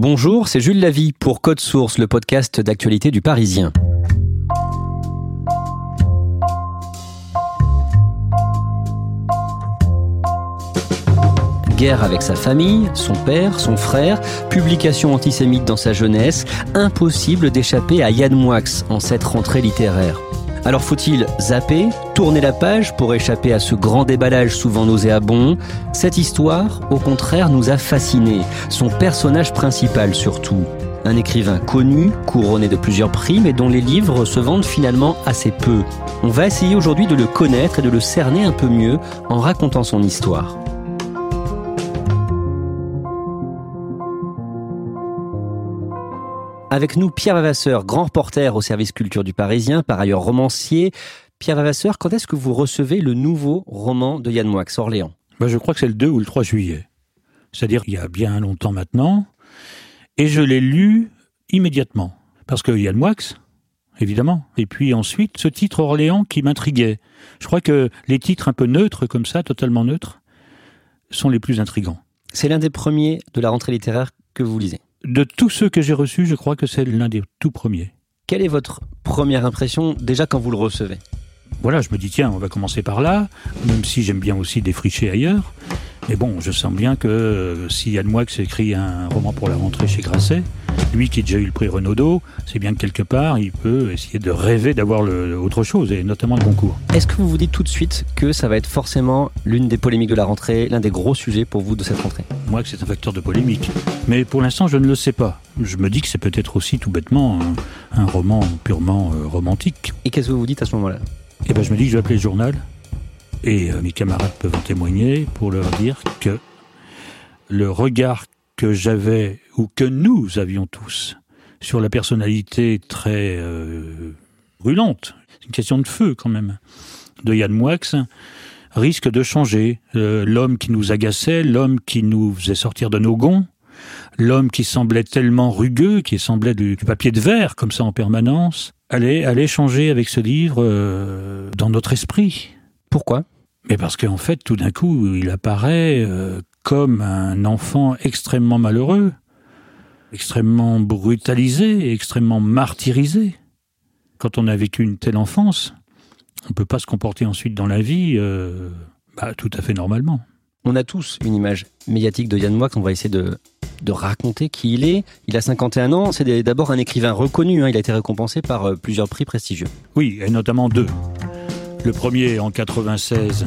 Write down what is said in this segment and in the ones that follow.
Bonjour, c'est Jules Lavie pour Code Source, le podcast d'actualité du Parisien. guerre avec sa famille, son père, son frère, publication antisémite dans sa jeunesse, impossible d'échapper à Yann Moix en cette rentrée littéraire. Alors faut-il zapper, tourner la page pour échapper à ce grand déballage souvent nauséabond? Cette histoire, au contraire, nous a fascinés, son personnage principal surtout. Un écrivain connu, couronné de plusieurs prix, mais dont les livres se vendent finalement assez peu. On va essayer aujourd'hui de le connaître et de le cerner un peu mieux en racontant son histoire. Avec nous, Pierre Vavasseur, grand reporter au service culture du Parisien, par ailleurs romancier. Pierre Vavasseur, quand est-ce que vous recevez le nouveau roman de Yann Moix, Orléans? Ben, Je crois que c'est le 2 ou le 3 juillet. C'est-à-dire il y a bien longtemps maintenant. Et je l'ai lu immédiatement. Parce que Yann Moix, évidemment. Et puis ensuite, ce titre Orléans qui m'intriguait. Je crois que les titres un peu neutres, comme ça, totalement neutres, sont les plus intrigants. C'est l'un des premiers de la rentrée littéraire que vous lisez? De tous ceux que j'ai reçus, je crois que c'est l'un des tout premiers. Quelle est votre première impression déjà quand vous le recevez? Voilà, je me dis tiens, on va commencer par là, même si j'aime bien aussi défricher ailleurs. Mais bon, je sens bien que euh, si Yann Moix écrit un roman pour la rentrée chez Grasset, lui qui a déjà eu le prix Renaudot, c'est bien que quelque part, il peut essayer de rêver d'avoir autre chose, et notamment le concours. Est-ce que vous vous dites tout de suite que ça va être forcément l'une des polémiques de la rentrée, l'un des gros sujets pour vous de cette rentrée? Moi, que c'est un facteur de polémique. Mais pour l'instant, je ne le sais pas. Je me dis que c'est peut-être aussi tout bêtement un, roman purement euh, romantique. Et qu'est-ce que vous vous dites à ce moment-là? Eh ben, je me dis que je vais appeler le journal et euh, mes camarades peuvent en témoigner pour leur dire que le regard que j'avais ou que nous avions tous sur la personnalité très euh, brûlante, c'est une question de feu quand même, de Yann Moix, risque de changer. Euh, l'homme qui nous agaçait, l'homme qui nous faisait sortir de nos gonds, l'homme qui semblait tellement rugueux, qui semblait du, papier de verre comme ça en permanence, allait, allait changer avec ce livre dans notre esprit. Pourquoi? Mais parce qu'en fait, tout d'un coup, il apparaît euh, comme un enfant extrêmement malheureux, extrêmement brutalisé, extrêmement martyrisé. Quand on a vécu une telle enfance, on ne peut pas se comporter ensuite dans la vie euh, bah, tout à fait normalement. On a tous une image médiatique de Yann Moix, on va essayer de, raconter qui il est. Il a 51 ans, c'est d'abord un écrivain reconnu, hein. il a été récompensé par euh, plusieurs prix prestigieux. Oui, et notamment deux. Le premier en 96,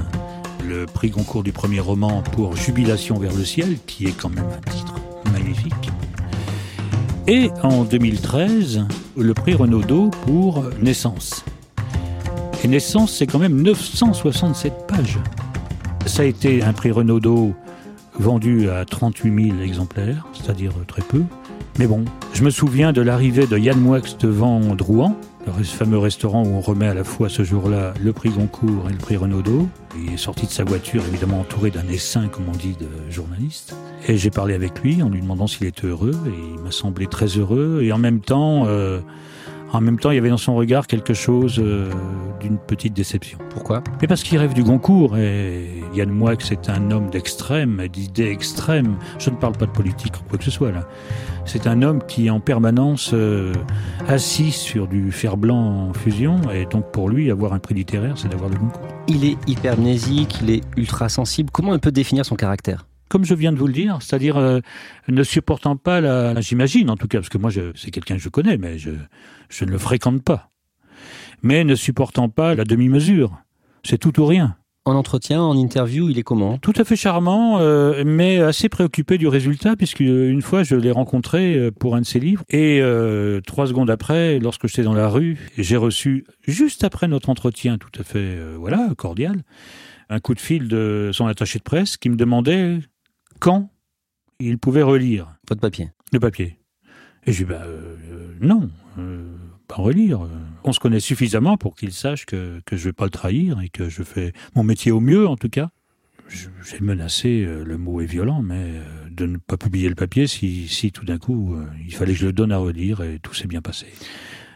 le prix Goncourt du premier roman pour Jubilation vers le ciel, qui est quand même un titre magnifique. Et en 2013, le prix Renaudot pour Naissance. Et Naissance, c'est quand même 967 pages. Ça a été un prix Renaudot vendu à 38 000 exemplaires, c'est-à-dire très peu. Mais bon, je me souviens de l'arrivée de Yann Moix devant Drouan, le fameux restaurant où on remet à la fois ce jour-là le prix Goncourt et le prix Renaudot. Il est sorti de sa voiture, évidemment entouré d'un essaim, comme on dit, de journalistes. Et j'ai parlé avec lui en lui demandant s'il était heureux, et il m'a semblé très heureux. Et en même temps, euh, en même temps, il y avait dans son regard quelque chose euh, d'une petite déception. Pourquoi? Mais parce qu'il rêve du Goncourt et Yann Moix c'est un homme d'extrême, d'idées extrêmes. Je ne parle pas de politique ou quoi que ce soit là. C'est un homme qui est en permanence euh, assis sur du fer blanc en fusion et donc pour lui, avoir un prix littéraire, c'est d'avoir le Goncourt. Il est hypermnésique, il est ultra sensible. Comment on peut définir son caractère? Comme je viens de vous le dire, c'est-à-dire euh, ne supportant pas la, j'imagine en tout cas, parce que moi c'est quelqu'un que je connais, mais je, je ne le fréquente pas, mais ne supportant pas la demi-mesure. C'est tout ou rien. En entretien, en interview, il est comment? Tout à fait charmant, euh, mais assez préoccupé du résultat, puisque une fois je l'ai rencontré euh, pour un de ses livres, et trois secondes après, lorsque j'étais dans la rue, j'ai reçu, juste après notre entretien tout à fait voilà cordial, un coup de fil de son attaché de presse qui me demandait quand il pouvait relire. Votre papier Le papier. Et je lui dit, bah, euh, non, euh, pas relire. On se connaît suffisamment pour qu'il sache que, que je ne vais pas le trahir et que je fais mon métier au mieux, en tout cas. J'ai menacé, euh, le mot est violent, mais de ne pas publier le papier si, si tout d'un coup il fallait que je le donne à relire et tout s'est bien passé.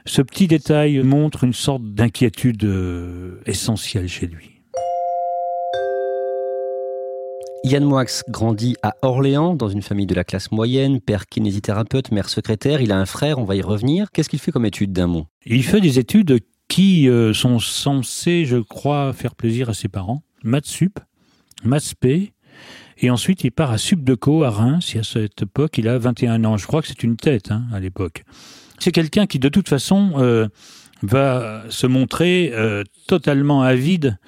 Ce petit détail montre une sorte d'inquiétude essentielle chez lui. Yann Moix grandit à Orléans dans une famille de la classe moyenne, père kinésithérapeute, mère secrétaire. Il a un frère, on va y revenir. Qu'est-ce qu'il fait comme études d'un mot? Il fait des études qui euh, sont censées, je crois, faire plaisir à ses parents. Maths sup, maths et ensuite il part à Subdeco à Reims. Et à cette époque, il a 21 ans. Je crois que c'est une tête hein, à l'époque. C'est quelqu'un qui, de toute façon, euh, va se montrer euh, totalement avide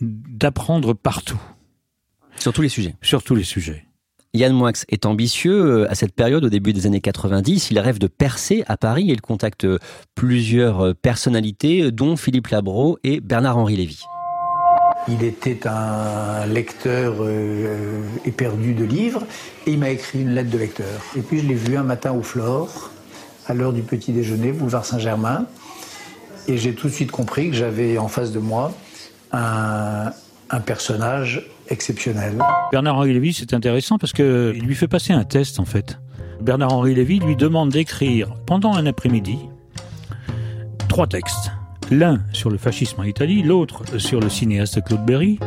d'apprendre partout. Sur tous les sujets. Sur tous les sujets. Yann Moix est ambitieux. Euh, à cette période, au début des années 90, il rêve de percer à Paris et il contacte euh, plusieurs euh, personnalités, dont Philippe Labro et Bernard-Henri Lévy. Il était un lecteur éperdu de livres et il m'a écrit une lettre de lecteur. Et puis je l'ai vu un matin au Flore, à l'heure du petit déjeuner, boulevard Saint-Germain. Et j'ai tout de suite compris que j'avais en face de moi un, un personnage Bernard-Henri Lévy, c'est intéressant parce qu'il lui fait passer un test en fait. Bernard-Henri Lévy lui demande d'écrire pendant un après-midi trois textes. L'un sur le fascisme en Italie, l'autre sur le cinéaste Claude Berry,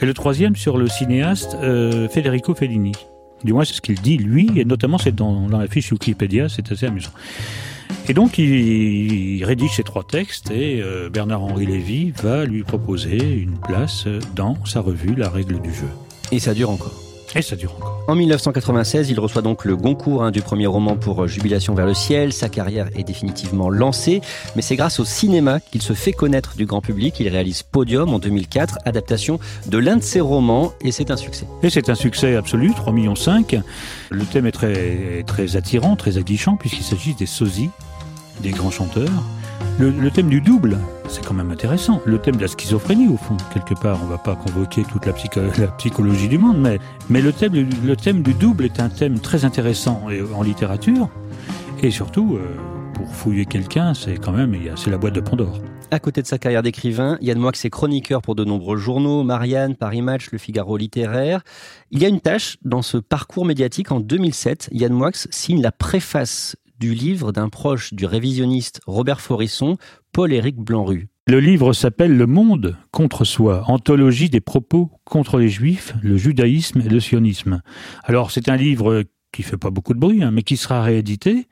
et le troisième sur le cinéaste euh, Federico Fellini. Du moins, c'est ce qu'il dit lui, et notamment c'est dans, dans la fiche Wikipédia, c'est assez amusant. Et donc il, rédige ces trois textes et euh, Bernard-Henri Lévy va lui proposer une place dans sa revue La règle du jeu. Et ça dure encore. Et ça dure encore. En 1996, il reçoit donc le Goncourt hein, du premier roman pour Jubilation vers le ciel. Sa carrière est définitivement lancée, mais c'est grâce au cinéma qu'il se fait connaître du grand public. Il réalise Podium en 2004, adaptation de l'un de ses romans, et c'est un succès. Et c'est un succès absolu, 3,5 millions. Le thème est très, très attirant, très aguichant, puisqu'il s'agit des sosies des grands chanteurs. Le, thème du double, c'est quand même intéressant. Le thème de la schizophrénie, au fond, quelque part, on va pas convoquer toute la, psychologie du monde, mais, mais le, thème, le thème du double est un thème très intéressant en littérature. Et surtout, euh, pour fouiller quelqu'un, c'est quand même, c'est la boîte de Pandore. À côté de sa carrière d'écrivain, Yann Moix est chroniqueur pour de nombreux journaux, Marianne, Paris Match, Le Figaro littéraire. Il y a une tâche dans ce parcours médiatique. En 2007, Yann Moix signe la préface du livre d'un proche du révisionniste Robert Forisson, Paul-Éric Blanru. Le livre s'appelle Le monde contre soi, anthologie des propos contre les juifs, le judaïsme et le sionisme. Alors c'est un livre qui fait pas beaucoup de bruit, hein, mais qui sera réédité,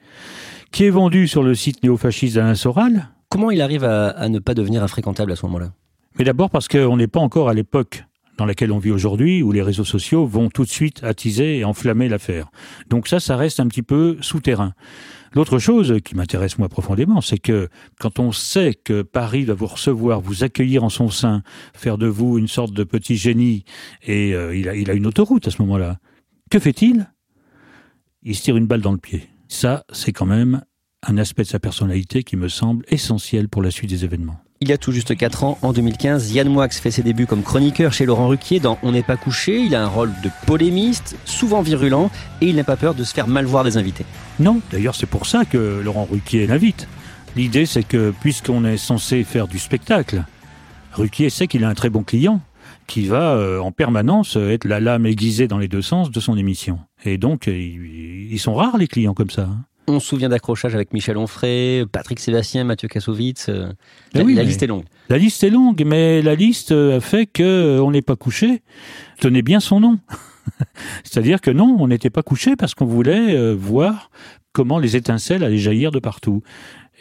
qui est vendu sur le site néofasciste d'Alain Soral. Comment il arrive à, à ne pas devenir infréquentable à ce moment-là? Mais d'abord parce qu'on n'est pas encore à l'époque dans laquelle on vit aujourd'hui, où les réseaux sociaux vont tout de suite attiser et enflammer l'affaire. Donc ça, ça reste un petit peu souterrain. L'autre chose qui m'intéresse moi profondément, c'est que quand on sait que Paris va vous recevoir, vous accueillir en son sein, faire de vous une sorte de petit génie, et euh, il, a, il a une autoroute à ce moment-là, que fait-il? Il se tire une balle dans le pied. Ça, c'est quand même un aspect de sa personnalité qui me semble essentiel pour la suite des événements. Il y a tout juste 4 ans, en 2015, Yann Moix fait ses débuts comme chroniqueur chez Laurent Ruquier dans On n'est pas couché. Il a un rôle de polémiste, souvent virulent, et il n'a pas peur de se faire mal voir des invités. Non, d'ailleurs c'est pour ça que Laurent Ruquier l'invite. L'idée c'est que puisqu'on est censé faire du spectacle, Ruquier sait qu'il a un très bon client qui va euh, en permanence être la lame aiguisée dans les deux sens de son émission. Et donc, ils sont rares les clients comme ça. Hein. On se souvient d'accrochage avec Michel Onfray, Patrick Sébastien, Mathieu Kassovitz. Euh, la, oui, la liste est longue. La liste est longue, mais la liste a fait que euh, on n'est pas couché. Tenez bien son nom. C'est-à-dire que non, on n'était pas couché parce qu'on voulait euh, voir comment les étincelles allaient jaillir de partout.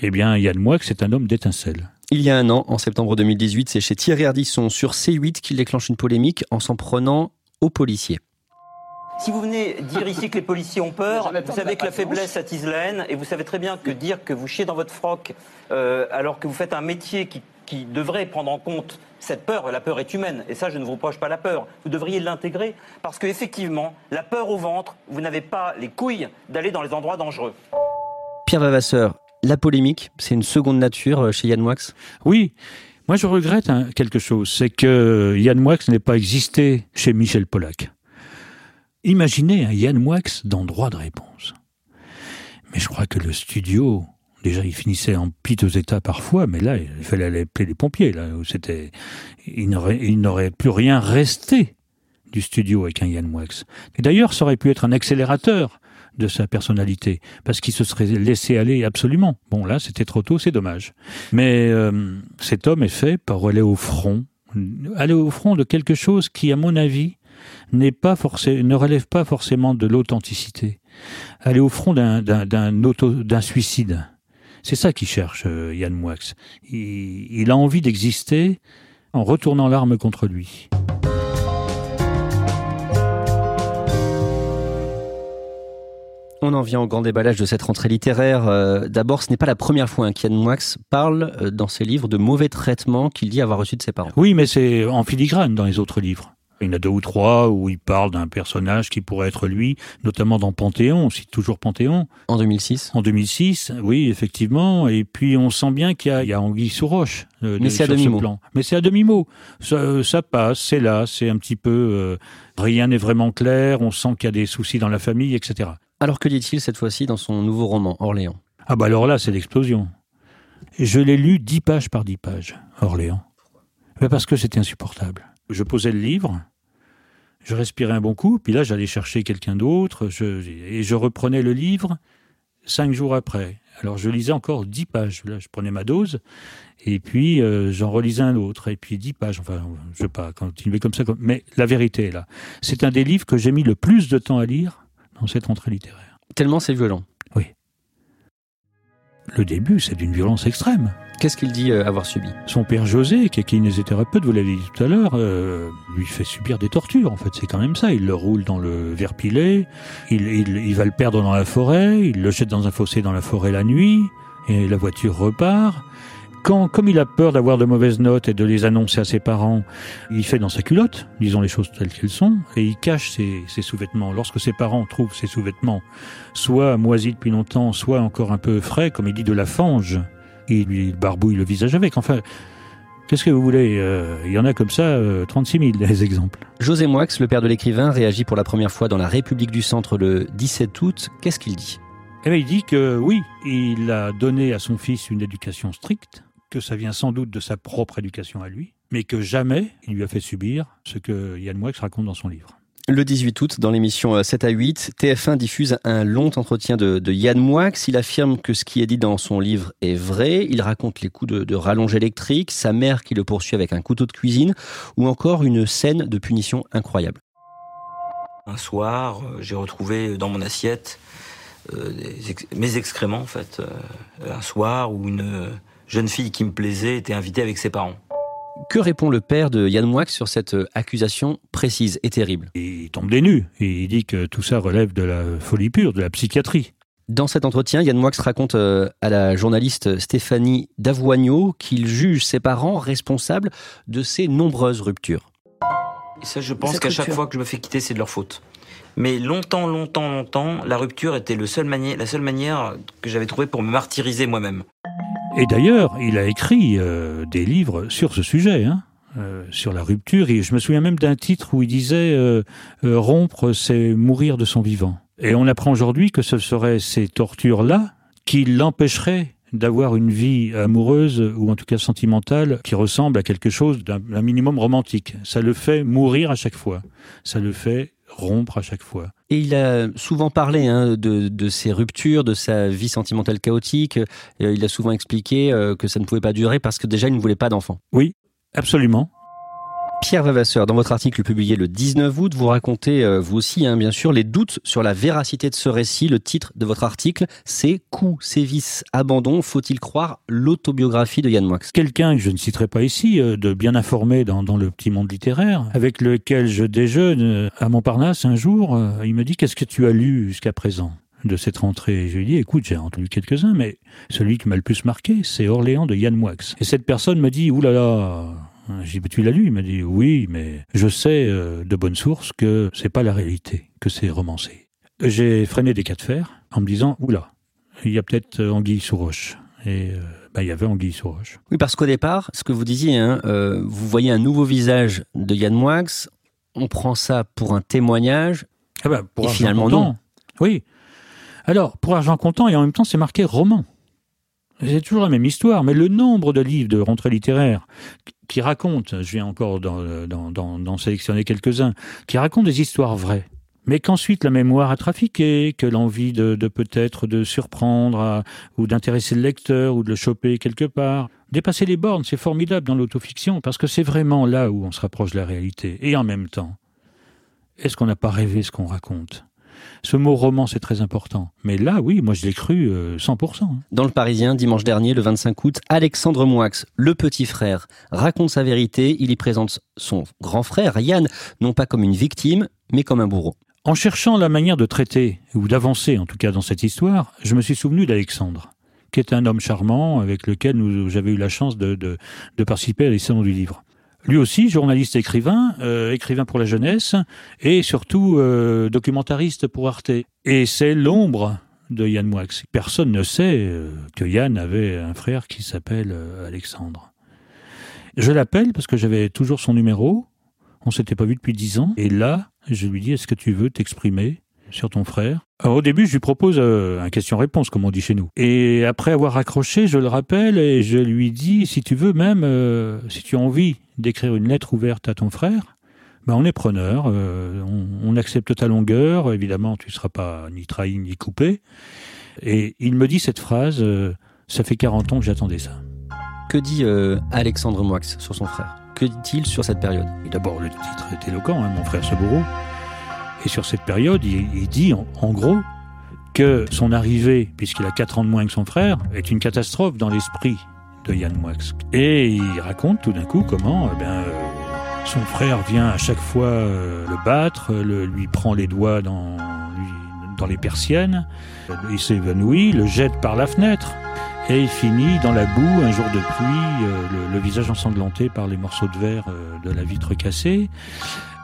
Eh bien, Yann Moix, c'est un homme d'étincelles. Il y a un an, en septembre 2018, c'est chez Thierry Ardisson sur C8 qu'il déclenche une polémique en s'en prenant aux policiers. Si vous venez dire ici que les policiers ont peur, vous savez que la faiblesse attise la haine, et vous savez très bien que dire que vous chiez dans votre froc euh, alors que vous faites un métier qui, qui devrait prendre en compte cette peur, la peur est humaine, et ça je ne vous reproche pas la peur, vous devriez l'intégrer, parce qu'effectivement, la peur au ventre, vous n'avez pas les couilles d'aller dans les endroits dangereux. Pierre Vavasseur, la polémique, c'est une seconde nature euh, chez Yann Moix? Oui, moi je regrette hein, quelque chose, c'est que Yann Moix n'ait pas existé chez Michel Pollack. Imaginez un Yann Moix dans droit de réponse. Mais je crois que le studio, déjà il finissait en piteux état parfois, mais là il fallait aller appeler les pompiers, là où c'était, il n'aurait plus rien resté du studio avec un Yann Moix. Et d'ailleurs, ça aurait pu être un accélérateur de sa personnalité, parce qu'il se serait laissé aller absolument. Bon, là, c'était trop tôt, c'est dommage. Mais euh, cet homme est fait pour aller au front, aller au front de quelque chose qui, à mon avis, n'est pas forcé, ne relève pas forcément de l'authenticité. Aller au front d'un, d'un, d'un, suicide. C'est ça qu'il cherche, euh, Yann Moix. il a envie d'exister en retournant l'arme contre lui. On en vient au grand déballage de cette rentrée littéraire. Euh, d'abord, ce n'est pas la première fois qu'Yann Moix parle euh, dans ses livres de mauvais traitements qu'il dit avoir reçus de ses parents. Oui, mais c'est en filigrane dans les autres livres. Il y en a deux ou trois où il parle d'un personnage qui pourrait être lui, notamment dans Panthéon, aussi toujours Panthéon. En 2006 En 2006, oui, effectivement. Et puis on sent bien qu'il y, a, Anguille sous roche. Euh, Mais c'est à demi-mot. Mais c'est à demi-mot. Ça, ça, passe, c'est là, c'est un petit peu... Euh, rien n'est vraiment clair, on sent qu'il y a des soucis dans la famille, etc. Alors que dit-il cette fois-ci dans son nouveau roman, Orléans? Ah bah alors là, c'est l'explosion. Je l'ai lu dix pages par dix pages, Orléans. Parce que c'était insupportable. Je posais le livre, je respirais un bon coup, puis là j'allais chercher quelqu'un d'autre, et je reprenais le livre cinq jours après. Alors je lisais encore dix pages, là je prenais ma dose, et puis euh, j'en relisais un autre, et puis dix pages, enfin je ne vais pas continuer comme ça, mais la vérité est là. C'est un des livres que j'ai mis le plus de temps à lire dans cette rentrée littéraire. Tellement c'est violent. Oui. Le début, c'est d'une violence extrême. Qu'est-ce qu'il dit euh, avoir subi? Son père José, qui est kinésithérapeute, vous l'avez dit tout à l'heure, euh, lui fait subir des tortures. En fait, c'est quand même ça. Il le roule dans le verre pilé, il, il, va le perdre dans la forêt, il le jette dans un fossé dans la forêt la nuit, et la voiture repart. Quand, comme il a peur d'avoir de mauvaises notes et de les annoncer à ses parents, il fait dans sa culotte, disons les choses telles qu'elles sont, et il cache ses, ses sous-vêtements. Lorsque ses parents trouvent ses sous-vêtements, soit moisis depuis longtemps, soit encore un peu frais, comme il dit de la fange, il lui barbouille le visage avec. Enfin, Qu'est-ce que vous voulez euh, Il y en a comme ça euh, 36 000 des exemples. José Moix, le père de l'écrivain, réagit pour la première fois dans la République du Centre le 17 août. Qu'est-ce qu'il dit? Eh bien, Il dit que oui, il a donné à son fils une éducation stricte, que ça vient sans doute de sa propre éducation à lui, mais que jamais il lui a fait subir ce que Yann Moix raconte dans son livre. Le 18 août, dans l'émission 7 euh, à 8, TF1 diffuse un long entretien de, Yann Moix. Il affirme que ce qui est dit dans son livre est vrai. Il raconte les coups de, de, rallonge électrique, sa mère qui le poursuit avec un couteau de cuisine, ou encore une scène de punition incroyable. Un soir, euh, j'ai retrouvé dans mon assiette euh, mes excréments, en fait. un soir où une jeune fille qui me plaisait était invitée avec ses parents. Que répond le père de Yann Moix sur cette euh, accusation précise et terrible? Il tombe des nues et il dit que tout ça relève de la folie pure, de la psychiatrie. Dans cet entretien, Yann Moix raconte euh, à la journaliste Stéphanie Davoigneau qu'il juge ses parents responsables de ces nombreuses ruptures. Et ça, je pense qu'à chaque fois que je me fais quitter, c'est de leur faute. Mais longtemps, longtemps, longtemps, la rupture était le seul la seule manière que j'avais trouvée pour me martyriser moi-même. Et d'ailleurs, il a écrit euh, des livres sur ce sujet, hein, euh, sur la rupture. Et je me souviens même d'un titre où il disait euh, rompre, c'est mourir de son vivant. Et on apprend aujourd'hui que ce seraient ces tortures-là qui l'empêcheraient d'avoir une vie amoureuse ou en tout cas sentimentale qui ressemble à quelque chose d'un minimum romantique. Ça le fait mourir à chaque fois. Ça le fait rompre à chaque fois. Et il a souvent parlé hein, de, de, ses ruptures, de sa vie sentimentale chaotique. Euh, il a souvent expliqué euh, que ça ne pouvait pas durer parce que déjà il ne voulait pas d'enfant. Oui, absolument. Pierre Vavasseur, dans votre article publié le 19 août, vous racontez, euh, vous aussi, hein, bien sûr, les doutes sur la véracité de ce récit. Le titre de votre article, c'est Coups, sévices, abandon. Faut-il croire l'autobiographie de Yann Moix Quelqu'un que je ne citerai pas ici, euh, de bien informé dans, le petit monde littéraire, avec lequel je déjeune euh, à Montparnasse un jour, il me dit Qu'est-ce que tu as lu jusqu'à présent? De cette rentrée. Je lui dis, écoute, j'ai entendu quelques-uns, mais celui qui m'a le plus marqué, c'est Orléans de Yann Moix. Et cette personne me dit, oulala, j'ai dit, tu l'as lu Il m'a dit, oui, mais je sais euh, de bonne source que c'est pas la réalité, que c'est romancé. J'ai freiné des cas de fer en me disant, oula, il y a peut-être euh, Anguille sous roche. Et euh, bah, il y avait Anguille sous roche. Oui, parce qu'au départ, ce que vous disiez, hein, vous voyez un nouveau visage de Yann Moix, on prend ça pour un témoignage, ah bah, pour et finalement non. Oui. Alors, pour argent comptant, et en même temps, c'est marqué roman. C'est toujours la même histoire, mais le nombre de livres de rentrée littéraire qui racontent, je viens encore d'en sélectionner quelques-uns, qui racontent des histoires vraies, mais qu'ensuite la mémoire a trafiqué, que l'envie de, peut-être de surprendre ou d'intéresser le lecteur ou de le choper quelque part. Dépasser les bornes, c'est formidable dans l'autofiction parce que c'est vraiment là où on se rapproche de la réalité. Et en même temps, est-ce qu'on n'a pas rêvé ce qu'on raconte? Ce mot roman, c'est très important. Mais là, oui, moi je l'ai cru 100%. Euh, hein. Dans le Parisien, dimanche dernier, le 25 août, Alexandre Moix, le petit frère, raconte sa vérité. Il y présente son grand frère, Yann, non pas comme une victime, mais comme un bourreau. En cherchant la manière de traiter, ou d'avancer en tout cas dans cette histoire, je me suis souvenu d'Alexandre, qui est un homme charmant avec lequel j'avais eu la chance de, de participer à salons du livre. Lui aussi, journaliste écrivain, euh, écrivain pour la jeunesse et surtout euh, documentariste pour Arte. Et c'est l'ombre de Yann Moix. Personne ne sait euh, que Yann avait un frère qui s'appelle Alexandre. Je l'appelle parce que j'avais toujours son numéro. On s'était pas vu depuis dix ans. Et là, je lui dis, est-ce que tu veux t'exprimer? Sur ton frère. Alors, au début, je lui propose euh, un question-réponse, comme on dit chez nous. Et après avoir accroché, je le rappelle et je lui dis, si tu veux même, euh, si tu as envie d'écrire une lettre ouverte à ton frère, ben on est preneur, euh, on, accepte ta longueur, évidemment, tu ne seras pas ni trahi ni coupé. Et il me dit cette phrase, ça fait 40 ans que j'attendais ça. Que dit Alexandre Moix sur son frère? Que dit-il sur cette période? D'abord, le titre est éloquent, hein, mon frère ce bourreau. Et sur cette période, il, dit en, gros que son arrivée, puisqu'il a 4 ans de moins que son frère, est une catastrophe dans l'esprit de Yann Moix. Et il raconte tout d'un coup comment eh euh, son frère vient à chaque fois euh, le battre, le, lui prend les doigts dans, dans les persiennes, il s'évanouit, le jette par la fenêtre. Et il finit dans la boue, un jour de pluie, euh, le, visage ensanglanté par les morceaux de verre de la vitre cassée.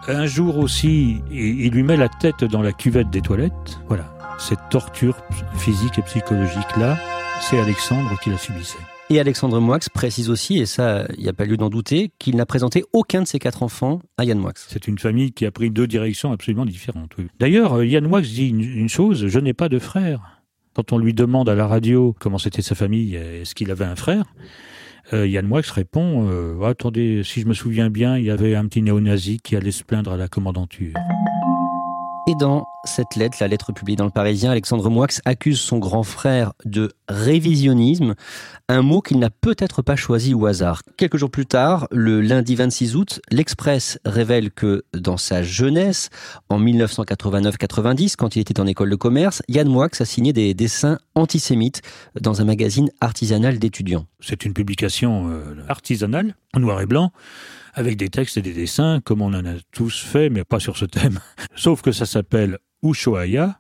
Un jour aussi, il lui met la tête dans la cuvette des toilettes. Voilà. Cette torture physique et psychologique-là, c'est Alexandre qui la subissait. Et Alexandre Moix précise aussi, et ça, il n'y a pas lieu d'en douter, qu'il n'a présenté aucun de ses quatre enfants à Yann Moix. C'est une famille qui a pris deux directions absolument différentes. D'ailleurs, euh, Yann Moix dit une, chose, je n'ai pas de frère. Quand on lui demande à la radio comment c'était sa famille, est-ce qu'il avait un frère? Euh, Yann Moix répond euh, Attendez, si je me souviens bien, il y avait un petit néo-nazi qui allait se plaindre à la commandanture. Et dans cette lettre, la lettre publiée dans le Parisien, Alexandre Moix accuse son grand frère de révisionnisme, un mot qu'il n'a peut-être pas choisi au hasard. Quelques jours plus tard, le lundi 26 août, l'Express révèle que dans sa jeunesse, en 1989-90, quand il était en école de commerce, Yann Moix a signé des dessins antisémites dans un magazine artisanal d'étudiants. C'est une publication euh, artisanale, en noir et blanc, avec des textes et des dessins, comme on en a tous fait, mais pas sur ce thème. Sauf que ça s'appelle Ushuaïa,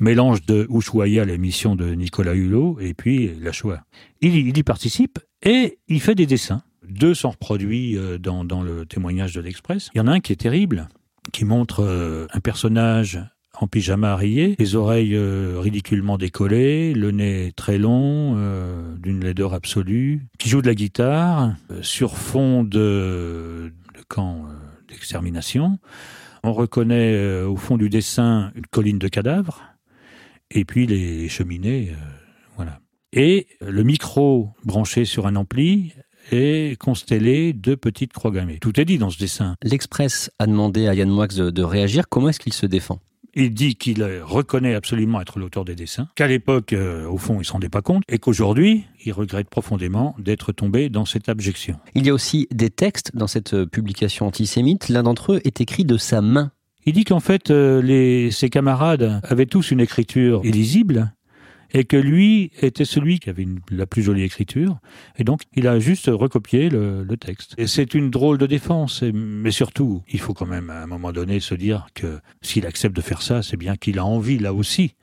mélange de Ushuaïa, l'émission de Nicolas Hulot, et puis la Shoah. Il, y participe et il fait des dessins. Deux sont reproduits euh, dans, le témoignage de l'Express. Il y en a un qui est terrible, qui montre euh, un personnage en pyjama rayé, les oreilles euh, ridiculement décollées, le nez très long, euh, d'une laideur absolue, qui joue de la guitare euh, sur fond de, camp d'extermination. On reconnaît au fond du dessin une colline de cadavres et puis les cheminées, voilà. Et le micro branché sur un ampli est constellé de petites croix gammées. Tout est dit dans ce dessin. L'Express a demandé à Yann Moix de réagir. Comment est-ce qu'il se défend? Il dit qu'il reconnaît absolument être l'auteur des dessins, qu'à l'époque, euh, au fond, il s'en rendait pas compte, et qu'aujourd'hui, il regrette profondément d'être tombé dans cette abjection. Il y a aussi des textes dans cette euh, publication antisémite. L'un d'entre eux est écrit de sa main. Il dit qu'en fait, euh, ses camarades avaient tous une écriture illisible, et que lui était celui qui avait la plus jolie écriture, et donc il a juste recopié le, texte. Et c'est une drôle de défense, mais surtout, il faut quand même à un moment donné se dire que s'il accepte de faire ça, c'est bien qu'il a envie là aussi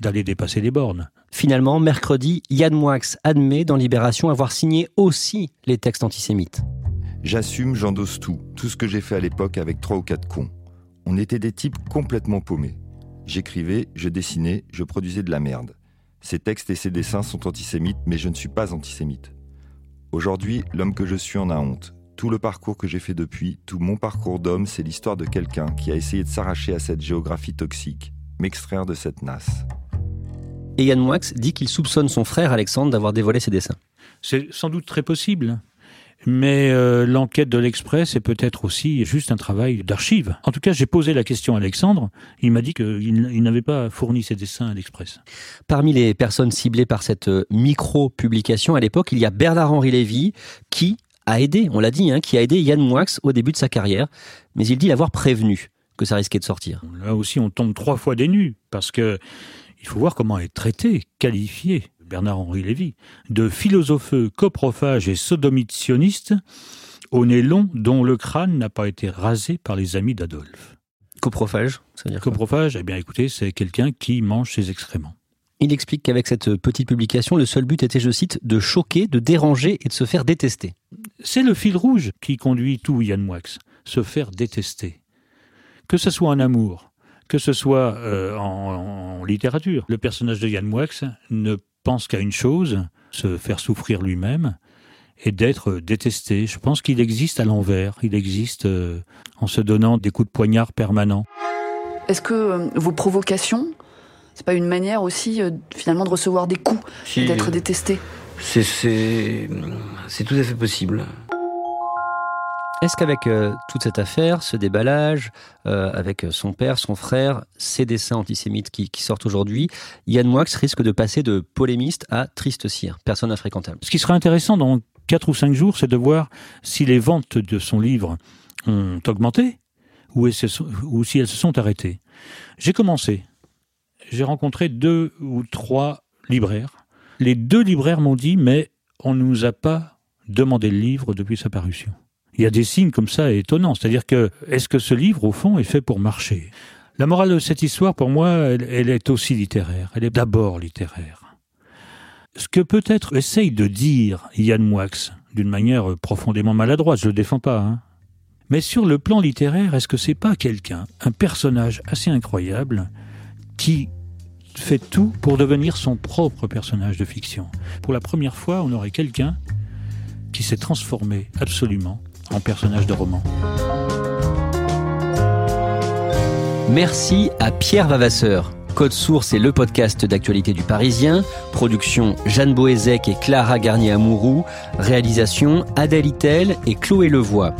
d'aller dépasser les bornes. Finalement, mercredi, Yann Moix admet dans Libération avoir signé aussi les textes antisémites. J'assume, j'endosse tout, tout ce que j'ai fait à l'époque avec trois ou quatre cons. On était des types complètement paumés. J'écrivais, je dessinais, je produisais de la merde. Ces textes et ces dessins sont antisémites, mais je ne suis pas antisémite. Aujourd'hui, l'homme que je suis en a honte. Tout le parcours que j'ai fait depuis, tout mon parcours d'homme, c'est l'histoire de quelqu'un qui a essayé de s'arracher à cette géographie toxique, m'extraire de cette nasse. Et Yann Moix dit qu'il soupçonne son frère Alexandre d'avoir dévoilé ses dessins. C'est sans doute très possible. Mais euh, l'enquête de l'Express est peut-être aussi juste un travail d'archive. En tout cas, j'ai posé la question à Alexandre. Il m'a dit qu'il n'avait pas fourni ses dessins à l'Express. Parmi les personnes ciblées par cette euh, micro-publication à l'époque, il y a Bernard-Henri Lévy qui a aidé, on l'a dit, hein, qui a aidé Yann Moix au début de sa carrière. Mais il dit l'avoir prévenu. que ça risquait de sortir. Là aussi, on tombe trois fois des nues, parce que il faut voir comment est traité, qualifié, Bernard-Henri Lévy, de philosopheux, coprophage et sodomite sioniste, au nez long dont le crâne n'a pas été rasé par les amis d'Adolphe. Coprophage, ça veut dire Coprophage, eh bien écoutez, c'est quelqu'un qui mange ses excréments. Il explique qu'avec cette petite publication, le seul but était, je cite, de choquer, de déranger et de se faire détester. C'est le fil rouge qui conduit tout Yann Moix, se faire détester. Que ce soit en amour, que ce soit euh, en, en, littérature. Le personnage de Yann Moix ne pense qu'à une chose, se faire souffrir lui-même et d'être détesté. Je pense qu'il existe à l'envers, il existe euh, en se donnant des coups de poignard permanents. Est-ce que euh, vos provocations, c'est pas une manière aussi euh, finalement de recevoir des coups, Si. d'être détesté? C'est- C'est c'est tout à fait possible. Est-ce qu'avec euh, toute cette affaire, ce déballage, euh, avec son père, son frère, ces dessins antisémites qui, sortent aujourd'hui, Yann Moix risque de passer de polémiste à triste cire, personne infréquentable. Ce qui sera intéressant dans 4 ou 5 jours, c'est de voir si les ventes de son livre ont augmenté ou, ou si elles se sont arrêtées. J'ai commencé. J'ai rencontré deux ou trois libraires. Les deux libraires m'ont dit, mais on ne nous a pas demandé le livre depuis sa parution. Il y a des signes comme ça étonnants. C'est-à-dire que, est-ce que ce livre, au fond, est fait pour marcher? La morale de cette histoire, pour moi, elle, est aussi littéraire. Elle est d'abord littéraire. Ce que peut-être essaye de dire Yann Moix, d'une manière profondément maladroite, je le défends pas, hein. Mais sur le plan littéraire, est-ce que c'est pas quelqu'un, un personnage assez incroyable, qui fait tout pour devenir son propre personnage de fiction? Pour la première fois, on aurait quelqu'un qui s'est transformé absolument en personnage de roman. Merci à Pierre Vavasseur. Code Source est le podcast d'actualité du Parisien. Production Jeanne Boézek et Clara Garnier-Amouroux. Réalisation Adèle Itel et Chloé Levoix.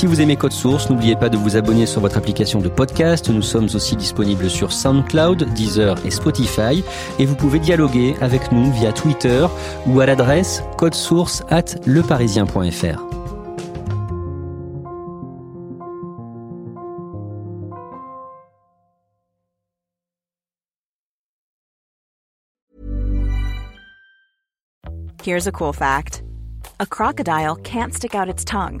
Si vous aimez Code Source, n'oubliez pas de vous abonner sur votre application de podcast. Nous sommes aussi disponibles sur SoundCloud, Deezer et Spotify. Et vous pouvez dialoguer avec nous via Twitter ou à l'adresse codesource at leparisien.fr. Here's a cool fact a crocodile can't stick out its tongue.